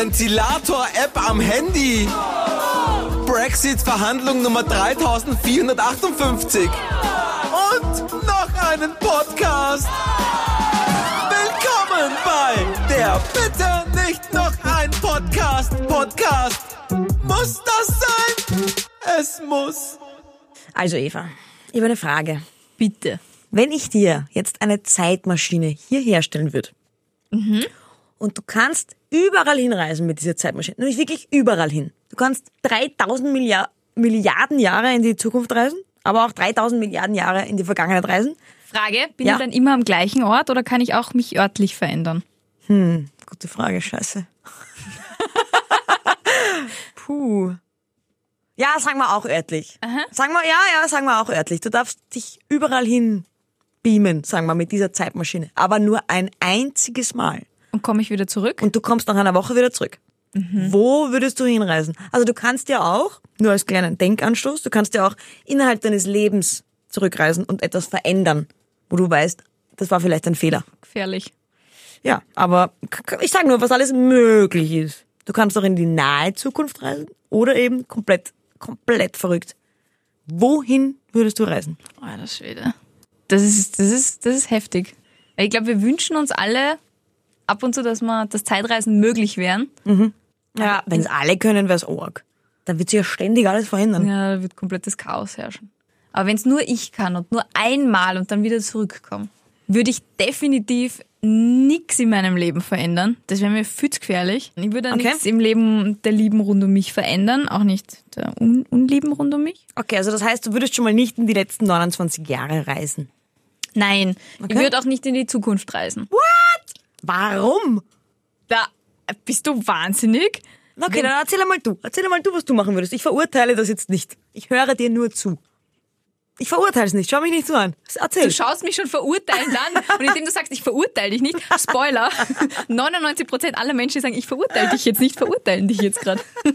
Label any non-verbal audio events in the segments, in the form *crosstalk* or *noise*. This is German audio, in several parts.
Ventilator-App am Handy. Brexit-Verhandlung Nummer 3458. Und noch einen Podcast. Willkommen bei der Bitte nicht noch ein Podcast. Podcast. Muss das sein? Es muss. Also Eva, ich habe eine Frage. Bitte. Wenn ich dir jetzt eine Zeitmaschine hier herstellen würde und du kannst überall hinreisen mit dieser Zeitmaschine, nämlich wirklich überall hin. Du kannst 3000 Milliard Milliarden Jahre in die Zukunft reisen, aber auch 3000 Milliarden Jahre in die Vergangenheit reisen. Frage, bin Ja. ich dann immer am gleichen Ort oder kann ich auch mich örtlich verändern? Gute Frage, scheiße. *laughs* Puh. Ja, sagen wir auch örtlich. Sagen wir, ja, ja, sagen wir auch örtlich. Du darfst dich überall hin beamen, sagen wir, mit dieser Zeitmaschine. Aber nur ein einziges Mal. Und komme ich wieder zurück? Und du kommst nach einer Woche wieder zurück. Wo würdest du hinreisen? Also du kannst ja auch, nur als kleinen Denkanstoß, du kannst ja auch innerhalb deines Lebens zurückreisen und etwas verändern, wo du weißt, das war vielleicht ein Fehler. Gefährlich. Ja, aber ich sage nur, was alles möglich ist. Du kannst auch in die nahe Zukunft reisen oder eben komplett, komplett verrückt. Wohin würdest du reisen? Oh, das Schwede. Das ist, das ist, das ist heftig. Ich glaube, wir wünschen uns alle ab und zu, dass man das Zeitreisen möglich wären. Ja, wenn es alle können, wär's arg. Dann wird sich ja ständig alles verändern. Ja, da wird komplettes Chaos herrschen. Aber wenn es nur ich kann und nur einmal und dann wieder zurückkomme, würde ich definitiv nichts in meinem Leben verändern. Das wäre mir viel zu gefährlich. Ich würde Okay. nichts im Leben der Lieben rund um mich verändern, auch nicht der Un Unlieben rund um mich. Okay, also das heißt, du würdest schon mal nicht in die letzten 29 Jahre reisen. Nein, ich Okay. würde auch nicht in die Zukunft reisen. Warum? Da bist du wahnsinnig. Okay, dann erzähl einmal du. Erzähl einmal du, was du machen würdest. Ich verurteile das jetzt nicht. Ich höre dir nur zu. Ich verurteile es nicht. Schau mich nicht so an. Erzähl. Du schaust mich schon verurteilend an und indem du sagst, ich verurteile dich nicht, Spoiler, *laughs* 99% aller Menschen, sagen, ich verurteile dich jetzt nicht, verurteilen dich jetzt gerade. *laughs*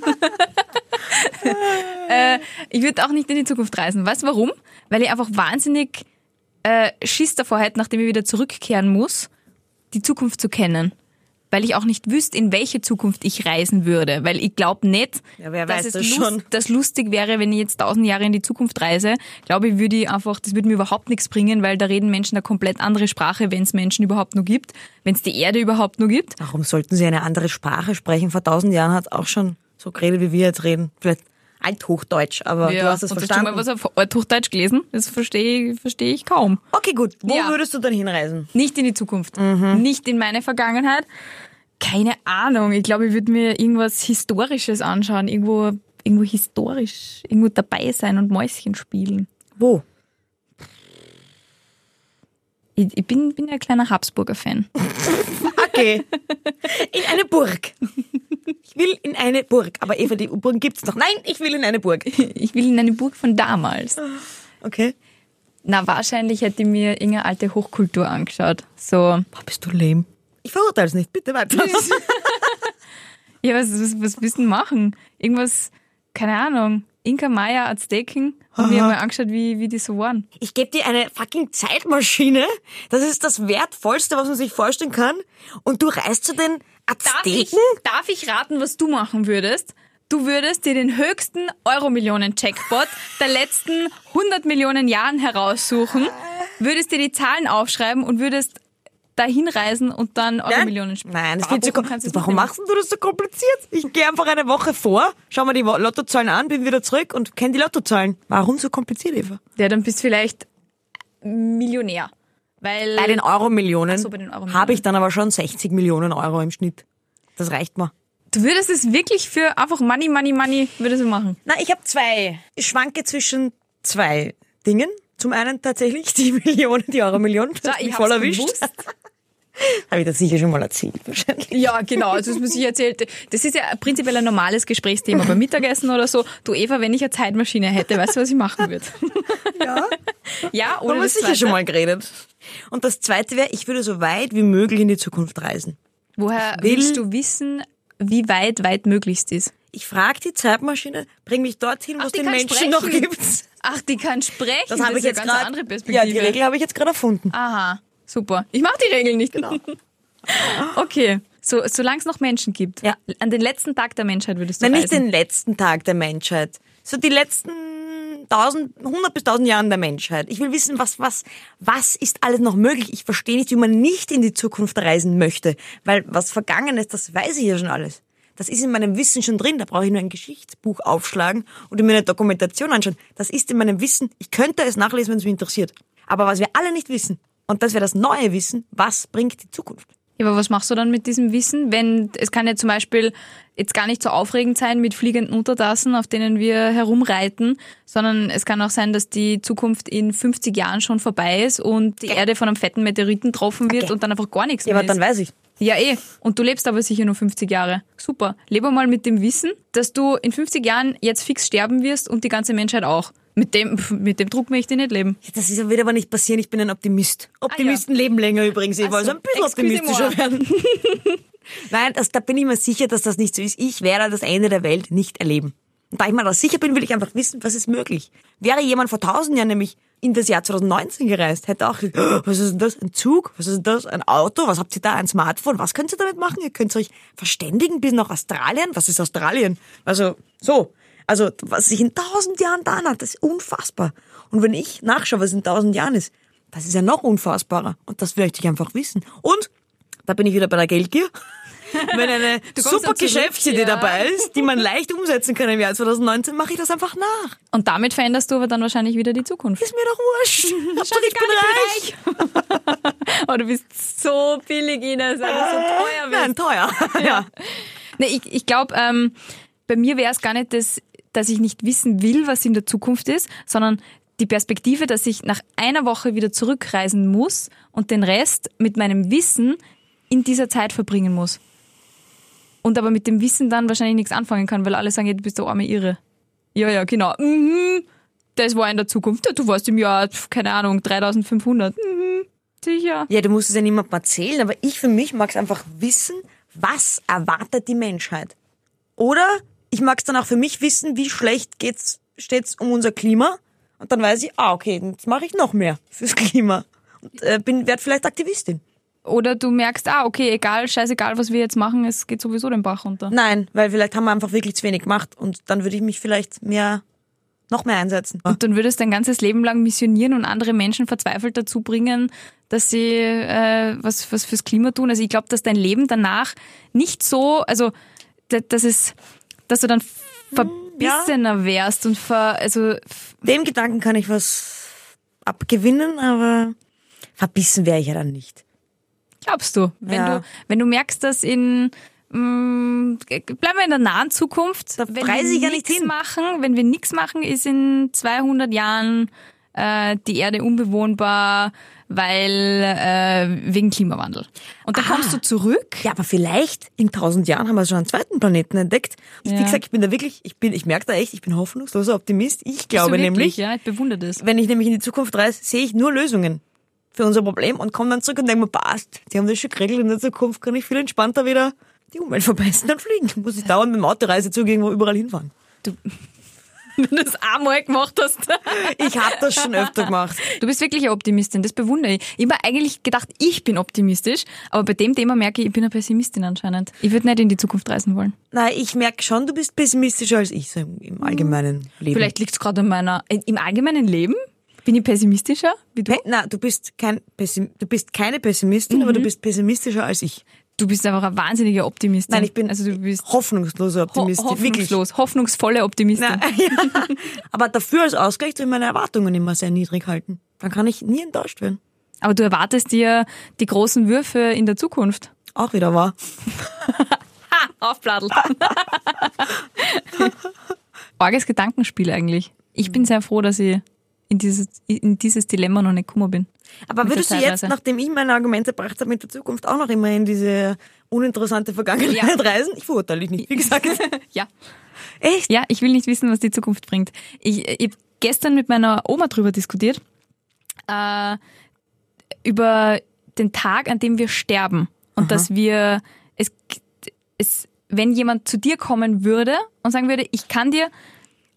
äh, ich würde auch nicht in die Zukunft reisen. Weißt du warum? Weil ich einfach wahnsinnig äh, Schiss davor hätte, nachdem ich wieder zurückkehren muss, die Zukunft zu kennen. Weil ich auch nicht wüsste, in welche Zukunft ich reisen würde. Weil ich glaube nicht, Ja, dass es das lust, schon. das lustig wäre, wenn ich jetzt tausend Jahre in die Zukunft reise. Glaube ich, würde ich einfach, das würde mir überhaupt nichts bringen, weil da reden Menschen eine komplett andere Sprache, wenn es Menschen überhaupt nur gibt, wenn es die Erde überhaupt nur gibt. Warum sollten sie eine andere Sprache sprechen? Vor tausend Jahren hat auch schon so geredet, wie wir jetzt reden. Vielleicht Althochdeutsch, aber du hast es und verstanden. Hast du mal was auf Althochdeutsch gelesen? Das verstehe ich, verstehe ich kaum. okay, gut. Wo Ja. würdest du dann hinreisen? Nicht in die Zukunft. Nicht in meine Vergangenheit. Keine Ahnung. Ich glaube, ich würde mir irgendwas Historisches anschauen. Irgendwo, irgendwo historisch, irgendwo dabei sein und Mäuschen spielen. Wo? Ich, ich bin, bin ein kleiner Habsburger-Fan. *laughs* Okay. In eine Burg. Ich will in eine Burg. Aber Eva, die Burgen gibt's noch. Nein, ich will in eine Burg. Ich will in eine Burg von damals. Okay. Na, wahrscheinlich hätte ich mir irgendeine alte Hochkultur angeschaut. So, Boah, bist du lame. Ich verurteile es nicht. Bitte weiter. *laughs* ja, was, was, was willst du denn machen? Irgendwas, keine Ahnung, Inka, Maya, Azteken. Haben wir mal angeschaut, wie, wie die so waren. Ich gebe dir eine fucking Zeitmaschine. Das ist das Wertvollste, was man sich vorstellen kann. Und du reist zu den Darf ich, Azteken? darf ich raten, was du machen würdest? Du würdest dir den höchsten Euro-Millionen-Jackpot der letzten 100 Millionen Jahren heraussuchen, würdest dir die Zahlen aufschreiben und würdest dahin reisen und dann Euro-Millionen spielen. Nein, das ist viel zu Warum machst du das so kompliziert? Ich gehe einfach eine Woche vor, schau mir die Lottozahlen an, bin wieder zurück und kenne die Lottozahlen. Warum so kompliziert, Eva? Ja, dann bist du vielleicht Millionär. Weil Bei den Euro-Millionen so, Euro-Millionen. habe ich dann aber schon 60 Millionen Euro im Schnitt. Das reicht mir. du würdest es wirklich für einfach Money, Money, Money würdest du machen. Na, ich habe zwei. Ich schwanke zwischen zwei Dingen. Zum einen tatsächlich die *laughs* Millionen, die Euro-Millionen. Ja, ich voll erwischt. gewusst. *laughs* Habe ich das sicher schon mal erzählt, wahrscheinlich. Ja, genau. Also das muss ich erzählt. Das ist ja prinzipiell ein normales Gesprächsthema beim Mittagessen oder so. Du Eva, wenn ich eine Zeitmaschine hätte, weißt du, was ich machen würde? *laughs* Ja, Ja, haben oder wir das sicher schon mal geredet. Und das zweite wäre, ich würde so weit wie möglich in die Zukunft reisen. Woher will- willst du wissen, wie weit weit möglichst ist? Ich frage die Zeitmaschine, bring mich dorthin, wo es den Menschen noch sprechen. gibt. Ach, die kann sprechen. Das habe ist ich jetzt eine ganz gerade. andere Ja, die Regel habe ich jetzt gerade erfunden. Aha, super. Ich mache die Regeln nicht. Genau. *laughs* Okay, So, solange es noch Menschen gibt. Ja. An den letzten Tag der Menschheit würdest du Nein, nicht reisen. den letzten Tag der Menschheit. So die letzten 1000, 100 bis 1000 Jahren der Menschheit. Ich will wissen, was, was, was ist alles noch möglich? Ich verstehe nicht, wie man nicht in die Zukunft reisen möchte. Weil was vergangen ist, das weiß ich ja schon alles. Das ist in meinem Wissen schon drin. Da brauche ich nur ein Geschichtsbuch aufschlagen oder mir eine Dokumentation anschauen. Das ist in meinem Wissen. Ich könnte es nachlesen, wenn es mich interessiert. Aber was wir alle nicht wissen, und das wäre das neue Wissen, was bringt die Zukunft? Ja, aber was machst du dann mit diesem Wissen, wenn es kann ja zum Beispiel jetzt gar nicht so aufregend sein mit fliegenden Untertassen, auf denen wir herumreiten, sondern es kann auch sein, dass die Zukunft in 50 Jahren schon vorbei ist und die Erde von einem fetten Meteoriten getroffen wird Okay. und dann einfach gar nichts Ja, mehr aber dann weiß ich. Ja, eh. Und du lebst aber sicher nur 50 Jahre. Super. Lebe mal mit dem Wissen, dass du in 50 Jahren jetzt fix sterben wirst und die ganze Menschheit auch. Mit dem, mit dem Druck möchte ich nicht leben. Ja, Das ist ja- wird aber nicht passieren, ich bin ein Optimist. Optimisten leben länger übrigens, ich wollte so, ein bisschen optimistischer werden. *laughs* Nein, das, da bin ich mir sicher, dass das nicht so ist. Ich werde das Ende der Welt nicht erleben. Und da ich mir da sicher bin, will ich einfach wissen, was ist möglich. Wäre jemand vor tausend Jahren nämlich in das Jahr 2019 gereist, hätte auch gesagt, "Oh, was ist denn das? Ein Zug? Was ist denn das? Ein Auto? Was habt ihr da? Ein Smartphone? Was könnt ihr damit machen? Ihr könnt euch verständigen bis nach Australien? Was ist Australien? Also, so. Also, was sich in tausend Jahren da hat, das ist unfassbar. Und wenn ich nachschaue, was in tausend Jahren ist, das ist ja noch unfassbarer. Und das möchte ich einfach wissen. Und, da bin ich wieder bei der Geldgier. *laughs* Wenn eine super Geschäftsidee ja. dabei ist, die man leicht umsetzen kann im Jahr 2019, mache ich das einfach nach. Und damit veränderst du aber dann wahrscheinlich wieder die Zukunft. Ist mir doch wurscht. *laughs* Ich bin reich. *laughs* Oh, du bist so billig, Ines, weil du so teuer bist. Nein, teuer. Ja. Nee, ich ich glaube, ähm, bei mir wäre es gar nicht das, dass ich nicht wissen will, was in der Zukunft ist, sondern die Perspektive, dass ich nach einer Woche wieder zurückreisen muss und den Rest mit meinem Wissen in dieser Zeit verbringen muss. Und aber mit dem Wissen dann wahrscheinlich nichts anfangen kann, weil alle sagen, ja, du bist der arme Irre. Ja, ja, genau. Mhm. Das war in der Zukunft. Du warst im Jahr, keine Ahnung, 3500. Mhm. Sicher. ja, du musst es ja niemandem erzählen, aber ich für mich mag es einfach wissen, was erwartet die Menschheit. Oder ich mag es dann auch für mich wissen, wie schlecht geht's, steht's um unser Klima. Und dann weiß ich, ah, okay, jetzt mache ich noch mehr fürs Klima. Und äh, bin, werd vielleicht Aktivistin. Oder du merkst, ah, okay, egal, scheißegal, was wir jetzt machen, es geht sowieso den Bach runter. Nein, weil vielleicht haben wir einfach wirklich zu wenig gemacht und dann würde ich mich vielleicht mehr, noch mehr einsetzen. Und dann würdest du dein ganzes Leben lang missionieren und andere Menschen verzweifelt dazu bringen, dass sie äh, was, was fürs Klima tun. Also ich glaube, dass dein Leben danach nicht so, also da- dass es, dass du dann verbissener wärst und ver, also Dem Gedanken kann ich was abgewinnen, aber verbissen wäre ich ja dann nicht. glaubst du, wenn Ja. du, wenn du merkst, dass in mh, bleiben wir in der nahen Zukunft, Da wenn wir ich ja nicht nichts hin. machen, wenn wir nichts machen, ist in 200 Jahren äh, die Erde unbewohnbar, weil äh, wegen Klimawandel. Und dann Ah. kommst du zurück. Ja, aber vielleicht in tausend Jahren haben wir schon einen zweiten Planeten entdeckt. Ich, Ja. Wie gesagt, ich bin da wirklich, ich bin, ich merke da echt, ich bin hoffnungsloser Optimist. Ich du glaube wirklich? nämlich, ja, ich bewundere das. wenn ich nämlich in die Zukunft reise, sehe ich nur Lösungen für unser Problem und komme dann zurück und denke mir, passt, die haben das schon geregelt, in der Zukunft kann ich viel entspannter wieder die Umwelt verbessern und fliegen. Muss ich dauernd mit dem Autoreisezug irgendwo überall hinfahren. *laughs* Wenn du das einmal gemacht hast. Ich habe das schon öfter gemacht. Du bist wirklich eine Optimistin, das bewundere ich. Ich habe eigentlich gedacht, ich bin optimistisch, aber bei dem Thema merke ich, ich bin eine Pessimistin anscheinend. Ich würde nicht in die Zukunft reisen wollen. Nein, ich merke schon, du bist pessimistischer als ich so im, im allgemeinen Leben. Vielleicht liegt es gerade an meiner, im allgemeinen Leben? Bin ich pessimistischer wie du? Na, du bist kein Pessim du bist keine Pessimistin, aber du bist pessimistischer als ich. Du bist einfach eine wahnsinnige Optimistin. Nein, ich bin also du bist hoffnungsloser ho Optimist. wirklich. hoffnungslos, hoffnungsvolle Optimistin. Na, *laughs* ja. Aber dafür als Ausgleich tue ich meine Erwartungen immer sehr niedrig halten. Dann kann ich nie enttäuscht werden. Aber du erwartest dir die großen Würfe in der Zukunft. Auch wieder wahr. Ha, aufbladelt. Orges *laughs* Gedankenspiel eigentlich. Ich bin sehr froh, dass ich in dieses, in dieses Dilemma noch nicht gekommen bin. Aber würdest du jetzt, nachdem ich meine Argumente gebracht habe, mit der Zukunft auch noch immer in diese uninteressante Vergangenheit Ja. reisen? Ich verurteile dich nicht, wie gesagt. *laughs* Ja. Echt? Ja, ich will nicht wissen, was die Zukunft bringt. Ich, ich habe gestern mit meiner Oma drüber diskutiert, äh, über den Tag, an dem wir sterben. Und dass wir, es, es, wenn jemand zu dir kommen würde und sagen würde, ich kann dir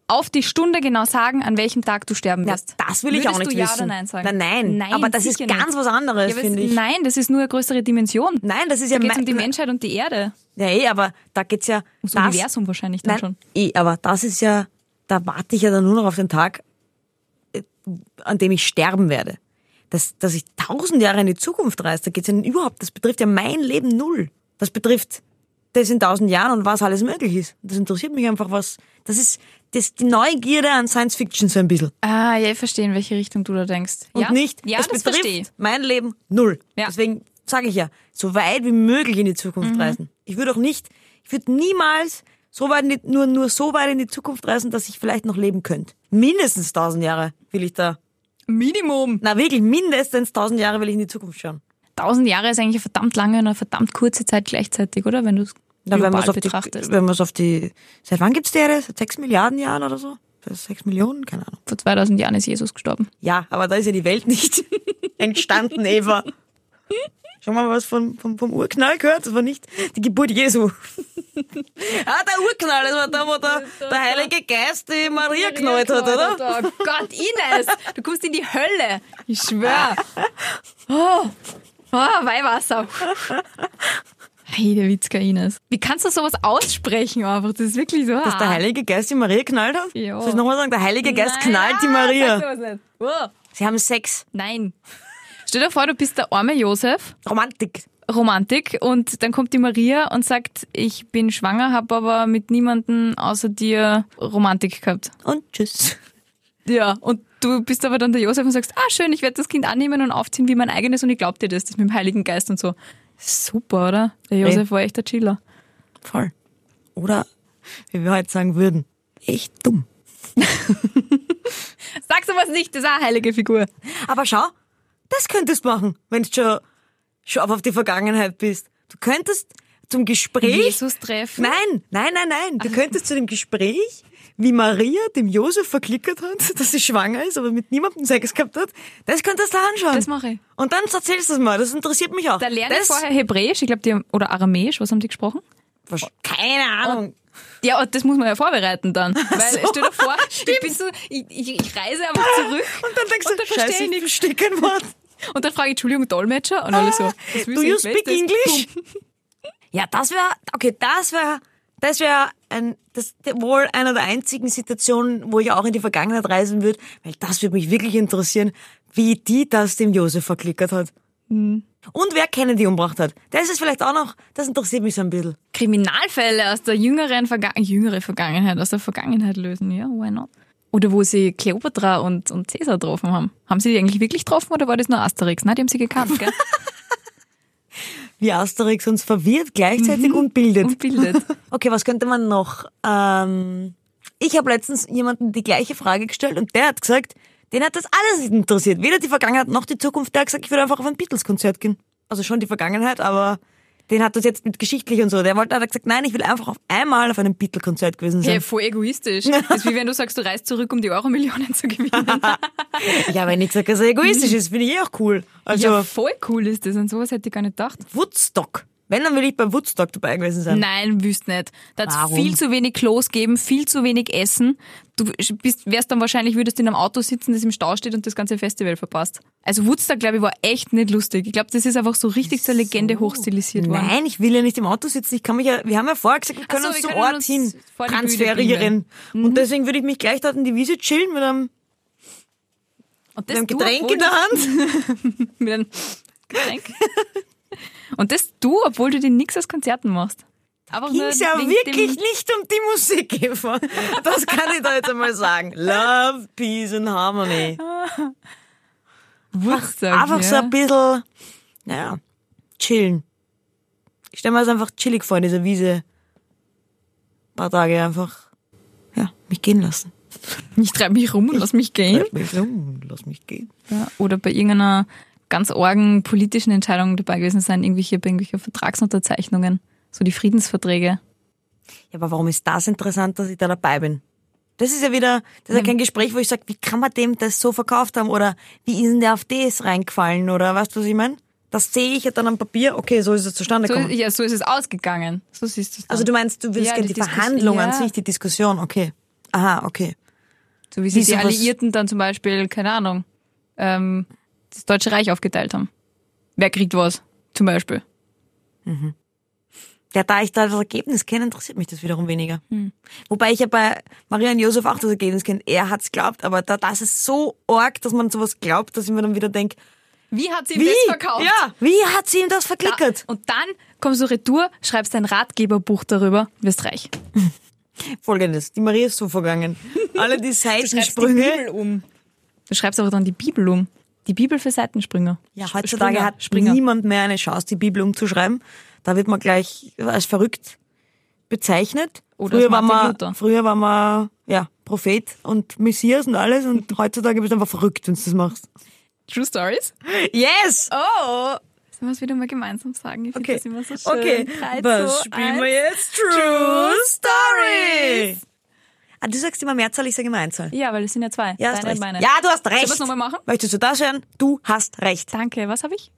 auf die Stunde genau sagen, an welchem Tag du sterben Ja, wirst. das will ich Würdest auch nicht du ja wissen. oder nein sagen? Nein, nein. nein aber das ist ganz nicht. was anderes, Ja, finde ich. Nein, das ist nur eine größere Dimension. Nein, das ist Da ja geht es mein- um die Menschheit und die Erde. Ja, eh, aber da geht's ja Das das, Universum wahrscheinlich dann Nein, schon. eh, aber das ist ja, da warte ich ja dann nur noch auf den Tag, äh, an dem ich sterben werde. Dass, dass ich tausend Jahre in die Zukunft reise, da geht's ja überhaupt, das betrifft ja mein Leben null. Das betrifft das in tausend Jahren und was alles möglich ist. Das interessiert mich einfach, was, das ist, das die Neugierde an Science Fiction so ein bisschen. Ah, ja, ich verstehe, in welche Richtung du da denkst. Und ja? nicht, ja, es das betrifft verstehe mein Leben null. Ja. Deswegen sage ich ja, so weit wie möglich in die Zukunft Mhm. reisen. Ich würde auch nicht, ich würde niemals so weit die, nur, nur so weit in die Zukunft reisen, dass ich vielleicht noch leben könnte. Mindestens tausend Jahre will ich da. Minimum. Na wirklich, mindestens tausend Jahre will ich in die Zukunft schauen. Tausend Jahre ist eigentlich eine verdammt lange und eine verdammt kurze Zeit gleichzeitig, oder? Wenn du Na, wenn man auf die, betrachtest. wenn man es auf die, seit wann gibt's die Erde? Seit sechs Milliarden Jahren oder so? Sechs Millionen? Keine Ahnung. Vor 2000 Jahren ist Jesus gestorben. Ja, aber da ist ja die Welt nicht *laughs* entstanden, Eva. Schon mal was vom, vom, vom Urknall gehört? Das war nicht die Geburt Jesu. *laughs* ah, der Urknall, das war da, wo der, der Heilige Geist die Maria knallt hat, oder? Oh Gott, Ines, du kommst in die Hölle. Ich schwör. *laughs* Oh, oh Weihwasser. Hey, der Witzka Ines. Wie kannst du sowas aussprechen einfach? Das ist wirklich so. Dass der Heilige Geist die Maria knallt hat? Ja. Soll ich nochmal sagen? Der Heilige Geist Nein, knallt die Maria. sag sowas nicht. Oh. Sie haben Sex. Nein. Stell dir vor, du bist der arme Josef, Romantik. Romantik, und dann kommt die Maria und sagt, ich bin schwanger, habe aber mit niemandem außer dir Romantik gehabt. Und tschüss. Ja, und du bist aber dann der Josef und sagst, ah schön, ich werde das Kind annehmen und aufziehen wie mein eigenes und ich glaub dir das, das mit dem Heiligen Geist und so. Super, oder? Der Josef war echt der Chiller. Voll. Oder, wie wir heute sagen würden, echt dumm. *laughs* Sag sowas nicht, das ist auch eine heilige Figur. Aber schau, das könntest du machen, wenn du schon scharf auf die Vergangenheit bist. Du könntest zum Gespräch. Jesus treffen. Nein, nein, nein, nein. Du könntest zu dem Gespräch, wie Maria dem Josef verklickert hat, *laughs* dass sie schwanger ist, aber mit niemandem Sex gehabt hat, das könntest du anschauen. Das mache ich. Und dann erzählst du es mal. Das interessiert mich auch. Da lerne ich vorher Hebräisch, ich glaube, die haben, oder Aramäisch, was haben die gesprochen? Keine Ahnung. Ja, und das muss man ja vorbereiten dann. Weil, so, stell dir vor, *laughs* ich, bin so, ich, ich, ich reise einfach zurück *laughs* Und dann denkst und dann du, verstehe scheiße, ich verstehe kein Wort. Und dann frage ich, Entschuldigung, Dolmetscher? Und alle so, was willst Do du you speak? English? Ja, das wäre, okay, das wäre, das wäre ein, das wohl einer der einzigen Situationen, wo ich auch in die Vergangenheit reisen würde, weil das würde mich wirklich interessieren, wie die das dem Josef verklickert hat. Hm. Und wer Kennedy umgebracht hat. Das ist vielleicht auch noch, das interessiert mich so ein bisschen. Kriminalfälle aus der jüngeren Verga jüngere Vergangenheit, aus der Vergangenheit lösen, ja, why not? Oder wo sie Kleopatra und, und Cäsar getroffen haben. Haben sie die eigentlich wirklich getroffen oder war das nur Asterix? Nein, die haben sie gekannt, gell? *laughs* Wie Asterix uns verwirrt gleichzeitig und bildet. Mhm. Und bildet. *laughs* Okay, was könnte man noch? Ähm, ich habe letztens jemanden die gleiche Frage gestellt und der hat gesagt, den hat das alles nicht interessiert. Weder die Vergangenheit noch die Zukunft. Der hat gesagt, ich würde einfach auf ein Beatles-Konzert gehen. Also schon die Vergangenheit, aber den hat das jetzt mit geschichtlich und so. Der wollte, hat gesagt, nein, ich will einfach auf einmal auf einem Beatle-Konzert gewesen sein. Hey, voll egoistisch. *laughs* Das ist wie wenn du sagst, du reist zurück, um die Euro-Millionen zu gewinnen. *laughs* Ja, wenn ich gesagt, dass er egoistisch ist, finde ich eh auch cool. Also ja, voll cool ist das. An sowas hätte ich gar nicht gedacht. Woodstock. Wenn, dann will ich bei Woodstock dabei gewesen sein. Nein, wüsst nicht. Da hat viel zu wenig Klos geben, viel zu wenig Essen. Du bist, wärst dann wahrscheinlich, würdest in einem Auto sitzen, das im Stau steht und das ganze Festival verpasst. Also Woodstock, glaube ich, war echt nicht lustig. Ich glaube, das ist einfach so richtig zur Legende hochstilisiert worden. Nein, ich will ja nicht im Auto sitzen. Ich kann mich ja, wir haben ja vorher gesagt, wir können so, uns wir zum können Ort uns hin transferieren. beamen. Und deswegen würde ich mich gleich dort in die Wiese chillen mit einem, Und *laughs* mit einem Getränk in der Hand. Mit einem Getränk. Und das du, obwohl du dir nichts aus Konzerten machst. Einfach Ging es ja wirklich nicht um die Musik, Eva. Das kann ich da jetzt einmal sagen. Love, Peace and Harmony. Woodstock, Einfach so ja. ein bisschen, naja, chillen. Ich stelle mir das einfach chillig vor in dieser Wiese. Ein paar Tage einfach, ja, mich gehen lassen. Ich treibe mich rum und lass mich gehen. Lass mich, um, lass mich gehen. Ja, oder bei irgendeiner ganz argen politischen Entscheidung dabei gewesen sein, irgendwelche, bei irgendwelchen Vertragsunterzeichnungen, so die Friedensverträge. Ja, aber warum ist das interessant, dass ich da dabei bin? Das ist ja wieder, das ist ja kein Gespräch, wo ich sage, wie kann man dem das so verkauft haben oder wie ist denn der auf das reingefallen oder weißt du, was ich meine? Das sehe ich ja dann am Papier, okay, so ist es zustande So, gekommen. ja, so ist es ausgegangen. So siehst du es. Also du meinst, du willst Ja, gerne die die, Diskus- Verhandlung an ja. sich, die Diskussion, okay. Aha, okay. So wie Wie sich die Alliierten dann zum Beispiel, keine Ahnung, ähm, das Deutsche Reich aufgeteilt haben. Wer kriegt was, zum Beispiel? Ja, da ich da das Ergebnis kenne, interessiert mich das wiederum weniger. Wobei ich ja bei Maria und Josef auch das Ergebnis kenne. Er hat's glaubt, aber da, das ist so arg, dass man sowas glaubt, dass ich mir dann wieder denke, Wie hat sie ihm wie? das verkauft? Ja, wie hat sie ihm das Da, verklickert? und dann kommst du retour, schreibst ein Ratgeberbuch darüber, wirst reich. *laughs* Folgendes, die Maria ist so vergangen. *laughs* Alle die Seitensprünge. um. Du schreibst aber dann die Bibel um. Die Bibel für Seitenspringer. Ja, heutzutage Springer, hat Springer. niemand mehr eine Chance, die Bibel umzuschreiben. Da wird man gleich als verrückt bezeichnet. Oder früher war man, Luther. früher war man, ja, Prophet und Messias und alles und *laughs* heutzutage bist du einfach verrückt, wenn du das machst. True Stories? Yes! Oh! Sollen wir es wieder mal gemeinsam sagen? Ich finde Okay. das immer so schön. Okay, Drei, was zwei, spielen wir jetzt? True Story! Ah, du sagst immer Mehrzahl, ich sage immer Einzahl. Ja, weil es sind ja zwei. Ja, hast Deine recht. und meine. Ja, du hast recht. Sollen wir es nochmal machen? Möchtest du das hören? Du hast recht. Danke. Was habe ich?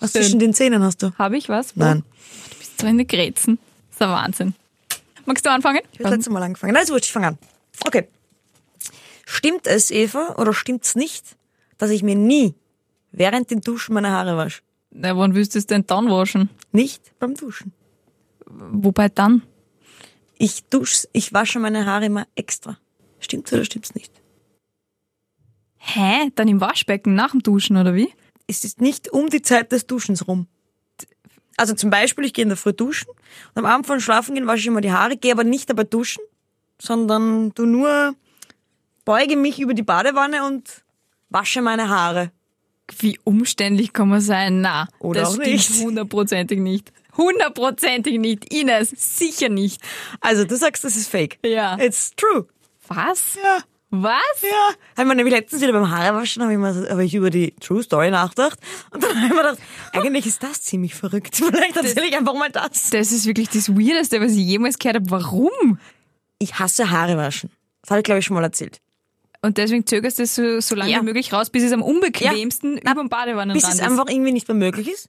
Was Schön. zwischen den Zähnen hast du? Habe ich was? Nein. Du bist so eine Grätzen. Das ist der Wahnsinn. Magst du anfangen? Ich habe das letzte Mal angefangen. Nein, ist wurscht, ich fange an. Okay. Stimmt es, Eva, oder stimmt's nicht, dass ich mir nie während dem Duschen meine Haare wasche? Na, wann willst du es denn dann waschen? Nicht beim Duschen. Wobei dann? Ich dusche, ich wasche meine Haare immer extra. Stimmt's oder stimmt's nicht? Hä? Dann im Waschbecken nach dem Duschen, oder wie? Es ist nicht um die Zeit des Duschens rum. Also zum Beispiel, ich gehe in der Früh duschen und am Abend vor dem Schlafen gehen wasche ich immer die Haare, gehe aber nicht dabei duschen, sondern du nur beuge mich über die Badewanne und wasche meine Haare. Wie umständlich kann man sein? Na, Oder das auch stimmt nicht. hundertprozentig nicht. Hundertprozentig nicht. Ines, sicher nicht. Also du sagst, das ist fake. Ja. It's true. Was? Ja. Was? Ja, habe mir nämlich letztens wieder beim Haarewaschen habe ich, mal, hab ich über die True Story nachgedacht und dann habe ich mir gedacht, eigentlich ist das ziemlich verrückt. *laughs* Vielleicht erzähle ich einfach mal das. Das ist wirklich das Weirdeste, was ich jemals gehört habe. Warum? Ich hasse Haare waschen. Das habe ich glaube ich schon mal erzählt. Und deswegen zögerst du es so, so lange Ja. wie möglich raus, bis es am unbequemsten Ja. über dem Badewannenrand Bis es ist. einfach irgendwie nicht mehr möglich ist.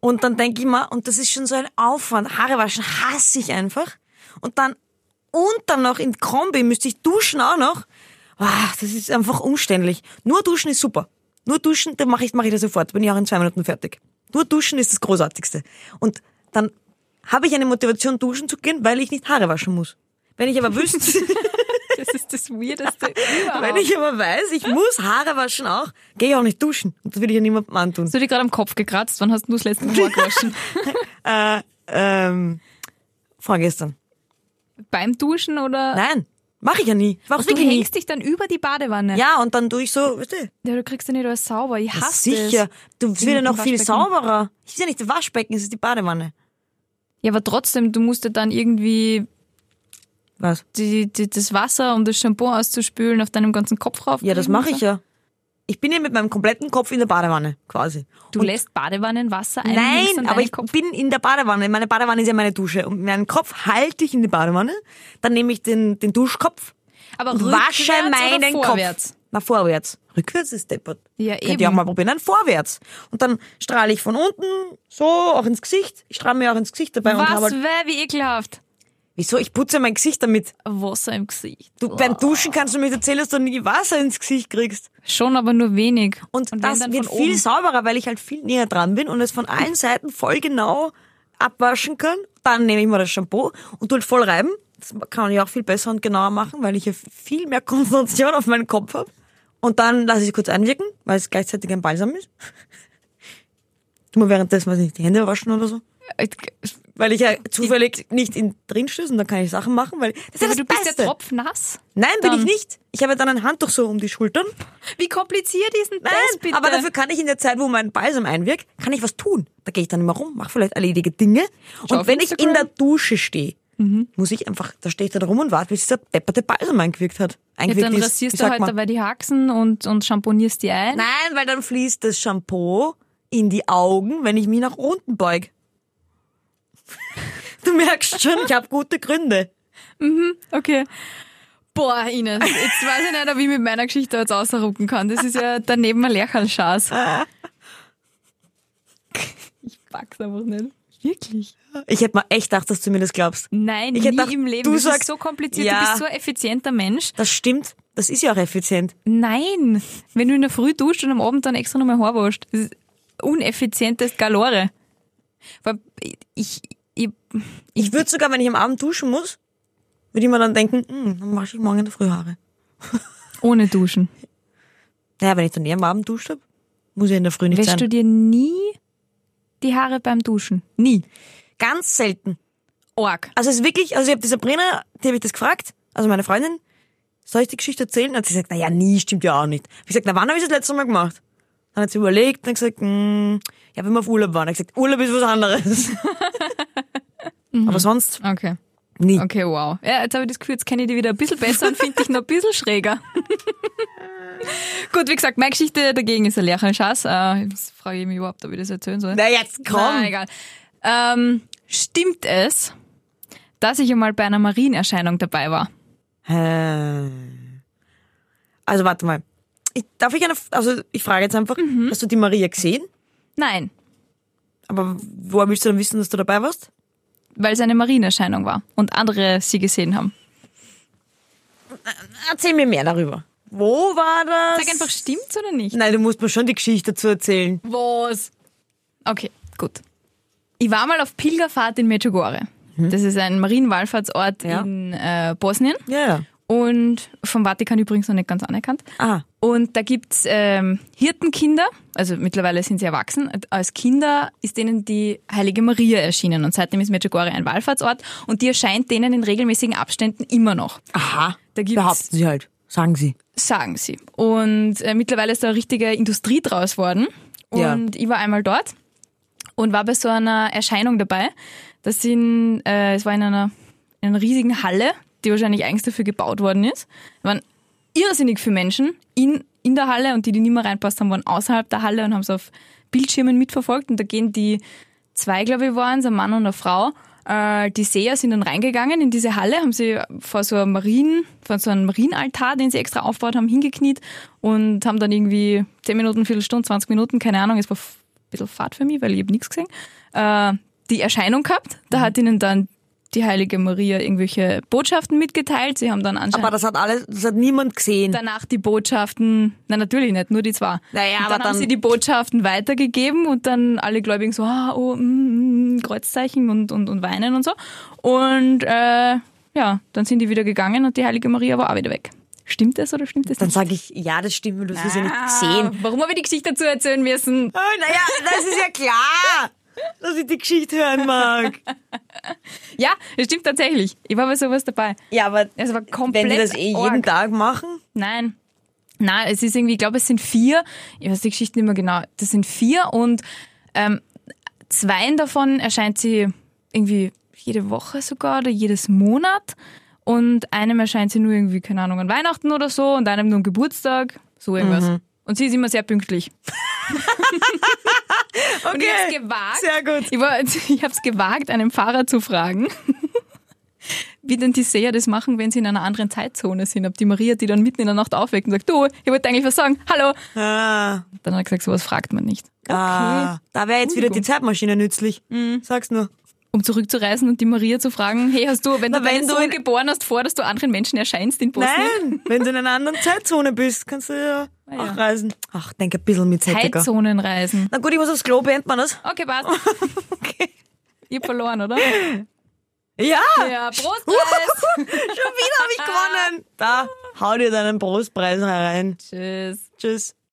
Und dann denke ich mir, und das ist schon so ein Aufwand. Haare waschen hasse ich einfach. Und dann, und dann noch in Kombi müsste ich duschen auch noch. Ah, das ist einfach umständlich. Nur duschen ist super. Nur duschen, dann mache ich, mach ich das sofort. Bin ich auch in zwei Minuten fertig. Nur duschen ist das Großartigste. Und dann habe ich eine Motivation, duschen zu gehen, weil ich nicht Haare waschen muss. Wenn ich aber wüsste, *laughs* *laughs* Das ist das Weirdeste *laughs* überhaupt. wenn ich aber weiß, ich muss Haare waschen auch, gehe ich auch nicht duschen. Und das will ich ja niemandem antun. Hast du dir gerade am Kopf gekratzt? Wann hast du das letzte Mal gewaschen? *laughs* Äh, ähm, vorgestern. Beim Duschen oder? Nein, mache ich ja nie. Ich mach's Du wirklich nie. hängst dich dann über die Badewanne. Ja, und dann tue ich so, weißt du, Ja, du kriegst ja nicht alles sauber. Ich hasse sicher. es. Du wird ja noch viel sauberer. Es ist ja nicht das Waschbecken, es ist die Badewanne. Ja, aber trotzdem, du musst ja dann irgendwie Was? die, die, das Wasser, um das Shampoo auszuspülen, auf deinem ganzen Kopf rauf. Ja, das mache ich ja. Ich bin ja mit meinem kompletten Kopf in der Badewanne, quasi. Du lässt Badewannenwasser ein. Nein, aber ich Kopf. bin in der Badewanne. Meine Badewanne ist ja meine Dusche. Und meinen Kopf halte ich in die Badewanne. Dann nehme ich den, den Duschkopf Aber und wasche meinen oder vorwärts? Kopf. Na, vorwärts. Rückwärts ist deppert. Ja, Könnt eben. ihr auch mal probieren. Nein, vorwärts. Und dann strahle ich von unten, so, auch ins Gesicht. Ich strahle mir auch ins Gesicht dabei und Was? halt, Weh, wie ekelhaft. Wieso? Ich putze mein Gesicht damit. Wasser im Gesicht. Du, beim Duschen kannst du mir erzählen, dass du nie Wasser ins Gesicht kriegst. Schon, aber nur wenig. Und, wenn das dann wird viel oben. sauberer, weil ich halt viel näher dran bin und es von allen Seiten voll genau abwaschen kann. Dann nehme ich mal das Shampoo und tu halt voll reiben. Das kann ich auch viel besser und genauer machen, weil ich ja viel mehr *laughs* Konzentration auf meinen Kopf habe. Und dann lasse ich es kurz einwirken, weil es gleichzeitig ein Balsam ist. *laughs* Tu mal währenddessen, weiß ich nicht, die Hände waschen oder so. Weil ich ja zufällig nicht in drin stöße und dann kann ich Sachen machen, weil das ist ja das du bist Beste. ja tropfnass. Nein, bin ich nicht. Ich habe dann ein Handtuch so um die Schultern Wie kompliziert ist denn Nein, das bitte? aber dafür kann ich in der Zeit, wo mein Balsam einwirkt, kann ich was tun. Da gehe ich dann immer rum, mache vielleicht erledige Dinge. Schau und wenn ich in der Dusche stehe, muss ich einfach, da stehe ich dann rum und warte, bis dieser depperte Balsam eingewirkt hat. ja, Eingewirkt dann ist, rasierst du halt dabei die Haxen und, und champonierst die ein. Nein, weil dann fließt das Shampoo in die Augen, wenn ich mich nach unten beug. Du merkst schon, ich habe gute Gründe. Okay. Boah, Ines, jetzt weiß ich nicht, ob ich mit meiner Geschichte jetzt ausrucken kann. Das ist ja daneben ein Lerchalschaß. Ich pack's einfach nicht. Wirklich? Ich hätte mir echt gedacht, dass du mir das glaubst. Nein, Ich nie hätte gedacht, im Leben. du das sagst- ist so kompliziert. Ja. Du bist so ein effizienter Mensch. Das stimmt. Das ist ja auch effizient. Nein, wenn du in der Früh duscht und am Abend dann extra nochmal Haar waschst. Das ist uneffizientes Galore. Allem, Ich, ich, Ich würde sogar, wenn ich am Abend duschen muss, würde ich mir dann denken, hm, dann wasche ich morgen in der Früh Haare. *laughs* ohne Duschen. Naja, wenn ich dann eh am Abend duscht habe, muss ich in der Früh nicht Wäschst sein. du dir nie die Haare beim Duschen? Nie. Ganz selten. Org. Also es ist wirklich, also ich habe die Sabrina, die habe ich das gefragt, also meine Freundin, soll ich die Geschichte erzählen? Hat sie gesagt, na ja, nie, stimmt ja auch nicht. Hab Ich gesagt, na wann habe ich das letzte Mal gemacht? Dann hat sie überlegt und gesagt, hm, ja, wenn wir auf Urlaub waren. Ich gesagt, Urlaub ist was anderes. *laughs* Aber sonst Okay. nie. Okay, wow. Ja, jetzt habe ich das Gefühl, jetzt kenne ich die wieder ein bisschen besser und finde dich noch ein bisschen schräger. *laughs* Gut, wie gesagt, meine Geschichte dagegen ist ein Lerchenschatz. Äh, jetzt frage ich mich überhaupt, ob ich das erzählen soll. Na jetzt komm. Na, egal. Ähm, stimmt es, dass ich einmal bei einer Marienerscheinung dabei war? Also warte mal. Ich, darf ich eine, also ich frage jetzt einfach, hast du die Maria gesehen? Nein, Aber woher willst du dann wissen, dass du dabei warst? Weil es eine Marienerscheinung war und andere sie gesehen haben. Erzähl mir mehr darüber. Wo war das? Sag einfach, stimmt's oder nicht? Nein, du musst mir schon die Geschichte dazu erzählen. Was? Okay, gut. Ich war mal auf Pilgerfahrt in Medjugorje. Das ist ein Marienwallfahrtsort Ja. in äh, Bosnien Ja, ja. Und vom Vatikan übrigens noch nicht ganz anerkannt. Ah, Und da gibt's ähm, Hirtenkinder, also mittlerweile sind sie erwachsen. Als Kinder ist denen die Heilige Maria erschienen und seitdem ist Medjugorje ein Wallfahrtsort und die erscheint denen in regelmäßigen Abständen immer noch, aha. Da gibt's- Behaupten sie halt. Sagen sie. sagen sie. Und äh, mittlerweile ist da eine richtige Industrie draus worden. Ja. Und ich war einmal dort und war bei so einer Erscheinung dabei. Das sind, äh, es war in einer, in einer riesigen Halle, die wahrscheinlich eigens dafür gebaut worden ist. Es waren irrsinnig viele Menschen in, in der Halle und die, die nicht mehr reinpasst haben, waren außerhalb der Halle und haben es auf Bildschirmen mitverfolgt. Und da gehen die zwei, glaube ich, waren es, ein Mann und eine Frau. Äh, die Seher sind dann reingegangen in diese Halle, haben sie vor so einem Marien, vor so einem Marienaltar, den sie extra aufgebaut haben, hingekniet und haben dann irgendwie 10 Minuten, Viertelstunde, 20 Minuten, keine Ahnung, es war ein bisschen Fahrt für mich, weil ich habe nichts gesehen, äh, die Erscheinung gehabt. Da hat ihnen dann die heilige Maria irgendwelche Botschaften mitgeteilt. Sie haben dann anscheinend Aber das hat alles, das hat niemand gesehen. danach die Botschaften, na natürlich nicht, nur die zwei. Naja, und aber dann, haben dann- sie die Botschaften weitergegeben und dann alle Gläubigen so, ah, oh, mm, mm, Kreuzzeichen und, und, und weinen und so. Und äh, ja, dann sind die wieder gegangen und die heilige Maria war auch wieder weg. Stimmt das oder stimmt das Dann sage ich, ja, das stimmt, weil du hast ja nicht Ah, gesehen. Warum habe ich die Geschichte dazu erzählen müssen? Oh, naja, das ist ja klar, *laughs* dass ich die Geschichte hören mag. *laughs* Ja, es stimmt tatsächlich. Ich war bei sowas dabei. Ja, aber Es war komplett wenn die das eh arg. jeden Tag machen, Nein. Nein, es ist irgendwie, ich glaube, es sind vier. Ich weiß die Geschichte nicht mehr genau. Das sind vier und ähm, zweien davon erscheint sie irgendwie jede Woche sogar oder jedes Monat. Und einem erscheint sie nur irgendwie, keine Ahnung, an Weihnachten oder so und einem nur am Geburtstag. So irgendwas. Mhm. Und sie ist immer sehr pünktlich. *laughs* Und ich hab's Okay, gewagt. sehr gut. Ich, war, ich habe es gewagt, einen Fahrer zu fragen, *laughs* wie denn die Seher das machen, wenn sie in einer anderen Zeitzone sind. Ob die Maria die dann mitten in der Nacht aufweckt und sagt, du, ich wollte eigentlich was sagen, hallo. ah, Dann hat er gesagt, sowas fragt man nicht. Okay. ah, da wäre jetzt wieder die. Zeitmaschine nützlich. Sag's nur. Um zurückzureisen und die Maria zu fragen, hey, hast du, wenn Na, du deinen wenn du Sohn geboren hast, vor, dass du anderen Menschen erscheinst in Bosnien? Nein, wenn du in einer anderen Zeitzone bist, kannst du ja Ah, ja. auch reisen. Ach, denk ein bisschen mit Zettiger. Zeitzonenreisen. Na gut, ich muss aufs Klo, beendet man das? Okay, passt. *laughs* Okay. Ich hab verloren, oder? Ja, Ja, Prost, *laughs* schon wieder habe ich gewonnen. Da, hau dir deinen Brustpreis herein. Tschüss. Tschüss.